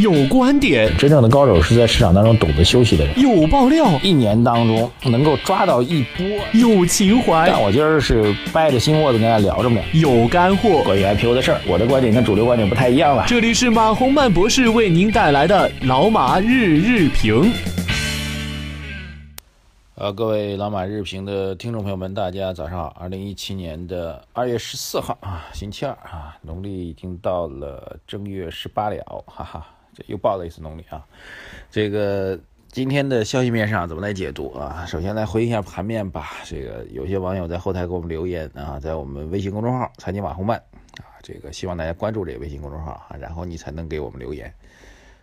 有观点，真正的高手是在市场当中懂得休息的人。有爆料，一年当中能够抓到一波。有情怀，但我今儿是掰着心窝子跟大家聊着呢。有干货，关于 IPO 的事儿，我的观点跟主流观点不太一样了。这里是马洪曼博士为您带来的老马日日评。呃，各位老马日评的听众朋友们，大家早上好。二零一七年的二月十四号啊，星期二啊，农历已经到了正月十八了，哈哈，又爆了一次农历啊。这个今天的消息面上怎么来解读啊？首先来回应一下盘面吧。这个有些网友在后台给我们留言啊，在我们微信公众号“财经马红漫”啊，这个希望大家关注这个微信公众号啊，然后你才能给我们留言，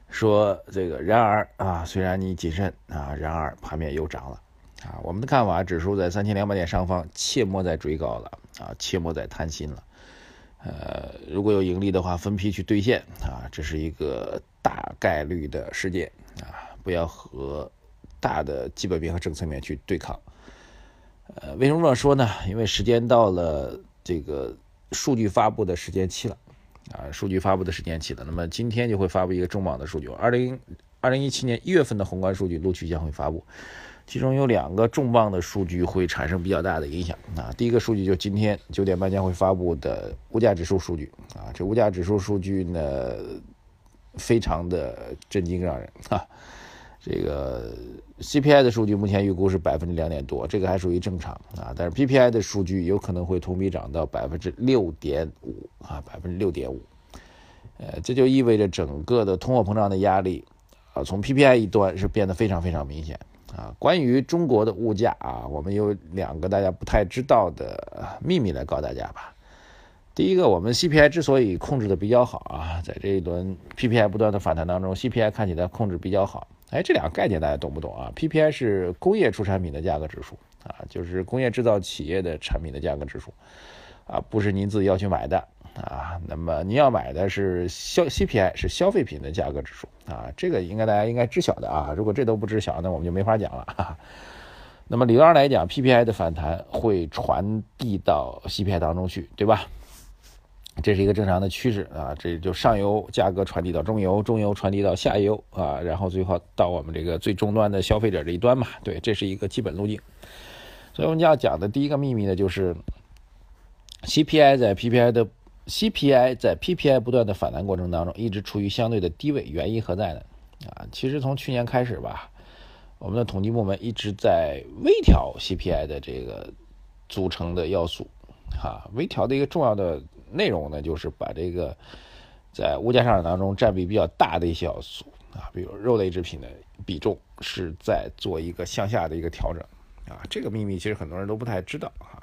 说这个然而啊，虽然你谨慎啊，然而盘面又涨了。啊，我们的看法，指数在三千两百点上方，切莫再追高了啊，切莫再贪心了。呃，如果有盈利的话，分批去兑现啊，这是一个大概率的事件啊，不要和大的基本面和政策面去对抗。呃，为什么这么说呢？因为时间到了这个数据发布的时间期了啊，数据发布的时间期了。那么今天就会发布一个重磅的数据，二零二零一七年一月份的宏观数据陆续将会发布。其中有两个重磅的数据会产生比较大的影响啊。第一个数据就今天九点半将会发布的物价指数数据啊。这物价指数数据呢，非常的震惊让人哈。这个 CPI 的数据目前预估是百分之两点多，这个还属于正常啊。但是 PPI 的数据有可能会同比涨到百分之六点五啊，百分之六点五。呃，这就意味着整个的通货膨胀的压力啊，从 PPI 一端是变得非常非常明显。啊，关于中国的物价啊，我们有两个大家不太知道的秘密来告诉大家吧。第一个，我们 CPI 之所以控制的比较好啊，在这一轮 PPI 不断的反弹当中，CPI 看起来控制比较好。哎，这两个概念大家懂不懂啊？PPI 是工业出产品的价格指数啊，就是工业制造企业的产品的价格指数啊，不是您自己要去买的。啊，那么您要买的是消 CPI 是消费品的价格指数啊，这个应该大家应该知晓的啊。如果这都不知晓，那我们就没法讲了。那么理论上来讲，PPI 的反弹会传递到 CPI 当中去，对吧？这是一个正常的趋势啊。这就上游价格传递到中游，中游传递到下游啊，然后最后到我们这个最终端的消费者这一端嘛。对，这是一个基本路径。所以我们要讲的第一个秘密呢，就是 CPI 在 PPI 的。CPI 在 PPI 不断的反弹过程当中，一直处于相对的低位，原因何在呢？啊，其实从去年开始吧，我们的统计部门一直在微调 CPI 的这个组成的要素。哈，微调的一个重要的内容呢，就是把这个在物价上涨当中占比比较大的一些要素啊，比如肉类制品的比重是在做一个向下的一个调整。啊，这个秘密其实很多人都不太知道啊。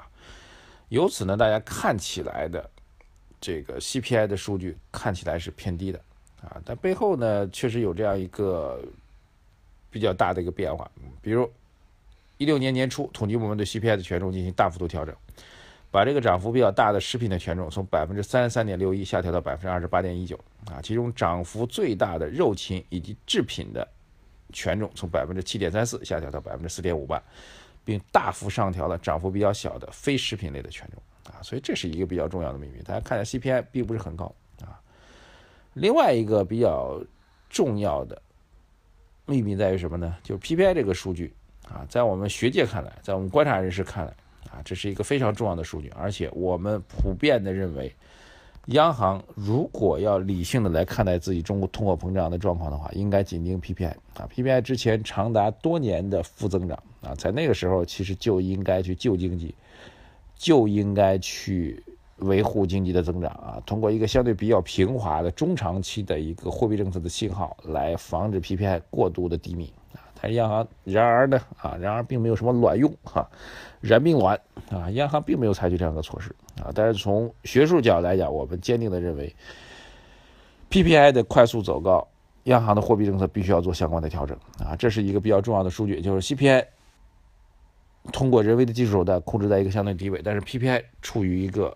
由此呢，大家看起来的。这个 CPI 的数据看起来是偏低的啊，但背后呢确实有这样一个比较大的一个变化。比如一六年年初，统计部门对 CPI 的权重进行大幅度调整，把这个涨幅比较大的食品的权重从百分之三十三点六一下调到百分之二十八点一九啊，其中涨幅最大的肉禽以及制品的权重从百分之七点三四下调到百分之四点五八，并大幅上调了涨幅比较小的非食品类的权重。啊，所以这是一个比较重要的秘密。大家看下 CPI 并不是很高啊。另外一个比较重要的秘密在于什么呢？就是 PPI 这个数据啊，在我们学界看来，在我们观察人士看来，这是一个非常重要的数据。而且我们普遍的认为，央行如果要理性的来看待自己中国通货膨胀的状况的话，应该紧盯 PPI 啊。PPI 之前长达多年的负增长啊，在那个时候其实就应该去救经济。就应该去维护经济的增长啊，通过一个相对比较平滑的中长期的一个货币政策的信号，来防止 PPI 过度的低迷啊。但是央行然而呢啊，然而并没有什么卵用哈，然并卵啊，央行并没有采取这样的措施啊。但是从学术角度来讲，我们坚定的认为，PPI 的快速走高，央行的货币政策必须要做相关的调整啊。这是一个比较重要的数据，就是 CPI。通过人为的技术手段控制在一个相对低位，但是 PPI 处于一个，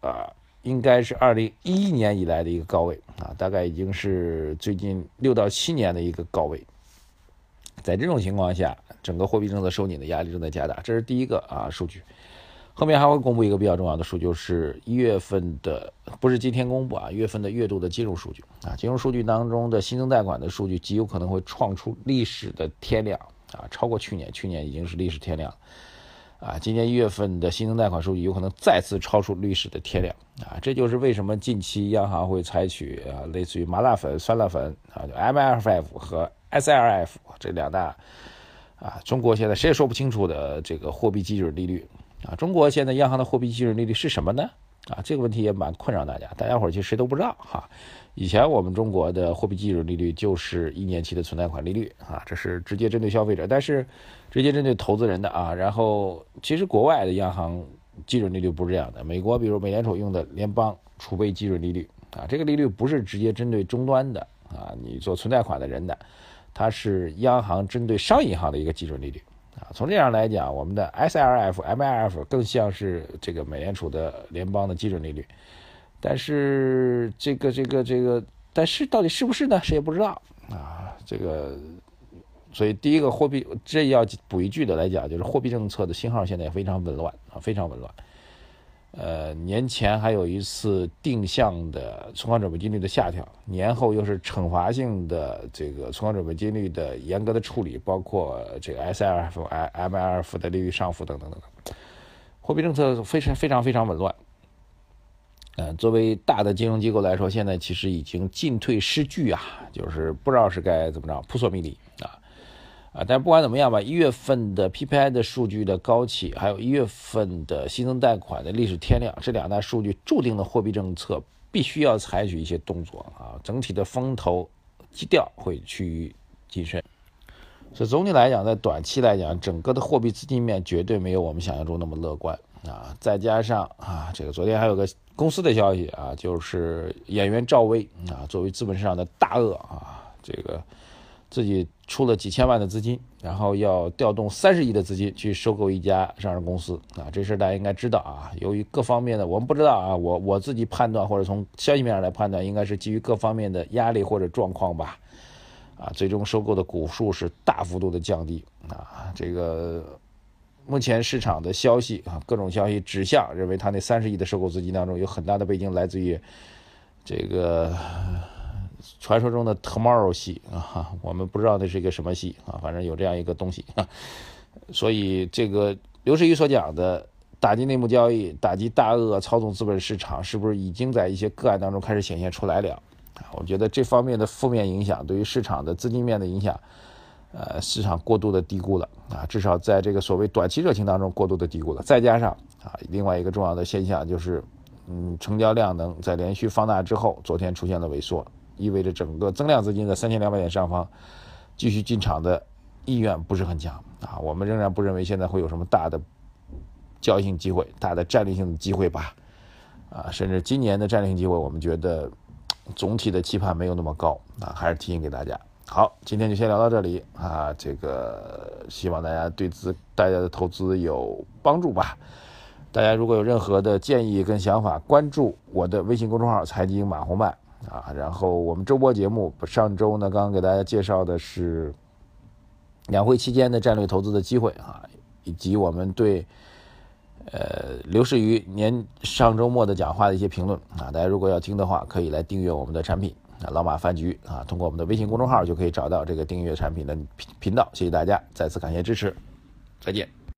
啊，应该是二零一一年以来的一个高位啊，大概已经是最近六到七年的一个高位。在这种情况下，整个货币政策收紧的压力正在加大，这是第一个啊数据。后面还会公布一个比较重要的数据，就是一月份的，不是今天公布啊，一月份的月度的金融数据啊，金融数据当中的新增贷款的数据极有可能会创出历史的天量啊，超过去年，去年已经是历史天量。啊，今年一月份的新增贷款数据有可能再次超出历史的天量啊！这就是为什么近期央行会采取啊，类似于麻辣粉、酸辣粉啊就，MLF 和 SLF 这两大啊，中国现在谁也说不清楚的这个货币基准利率啊。中国现在央行的货币基准利率是什么呢？啊，这个问题也蛮困扰大家，大家伙其实谁都不知道哈。以前我们中国的货币基准利率就是一年期的存贷款利率啊，这是直接针对消费者，但是直接针对投资人的啊。然后其实国外的央行基准利率不是这样的，美国比如美联储用的联邦储备基准利率啊，这个利率不是直接针对终端的啊，你做存贷款的人的，它是央行针对商业银行的一个基准利率啊。从这样来讲，我们的 SLF、MLF 更像是这个美联储的联邦的基准利率。但是这个这个这个，但是到底是不是呢？谁也不知道啊。这个，所以第一个货币，这要补一句的来讲，就是货币政策的信号现在非常紊乱啊，非常紊乱。呃，年前还有一次定向的存款准备金率的下调，年后又是惩罚性的这个存款准备金率的严格的处理，包括这个 SLF、MLF 的利率上浮等等等等，货币政策非常非常非常紊乱。嗯，作为大的金融机构来说，现在其实已经进退失据啊，就是不知道是该怎么着，扑朔迷离啊啊！但不管怎么样吧，一月份的 PPI 的数据的高企，还有一月份的新增贷款的历史天量，这两大数据注定了货币政策必须要采取一些动作啊，整体的风投基调会趋于谨慎。所以总体来讲，在短期来讲，整个的货币资金面绝对没有我们想象中那么乐观。啊，再加上啊，这个昨天还有个公司的消息啊，就是演员赵薇啊，作为资本市场的大鳄啊，这个自己出了几千万的资金，然后要调动三十亿的资金去收购一家上市公司啊，这事大家应该知道啊。由于各方面的我们不知道啊，我我自己判断或者从消息面上来判断，应该是基于各方面的压力或者状况吧，啊，最终收购的股数是大幅度的降低啊，这个。目前市场的消息啊，各种消息指向认为，他那三十亿的收购资金当中有很大的背景来自于这个传说中的 Tomorrow 系啊，我们不知道那是一个什么系啊，反正有这样一个东西啊。所以，这个刘士余所讲的打击内幕交易、打击大鳄操纵资本市场，是不是已经在一些个案当中开始显现出来了？啊我觉得这方面的负面影响对于市场的资金面的影响。呃，市场过度的低估了啊，至少在这个所谓短期热情当中过度的低估了。再加上啊，另外一个重要的现象就是，嗯，成交量能在连续放大之后，昨天出现了萎缩，意味着整个增量资金在三千两百点上方继续进场的意愿不是很强啊。我们仍然不认为现在会有什么大的交易性机会、大的战略性的机会吧？啊，甚至今年的战略性机会，我们觉得总体的期盼没有那么高啊，还是提醒给大家。好，今天就先聊到这里啊！这个希望大家对资大家的投资有帮助吧。大家如果有任何的建议跟想法，关注我的微信公众号“财经马红漫”啊。然后我们周播节目，上周呢刚刚给大家介绍的是两会期间的战略投资的机会啊，以及我们对呃刘士余年上周末的讲话的一些评论啊。大家如果要听的话，可以来订阅我们的产品。啊，老马饭局啊，通过我们的微信公众号就可以找到这个订阅产品的频频道。谢谢大家，再次感谢支持，再见。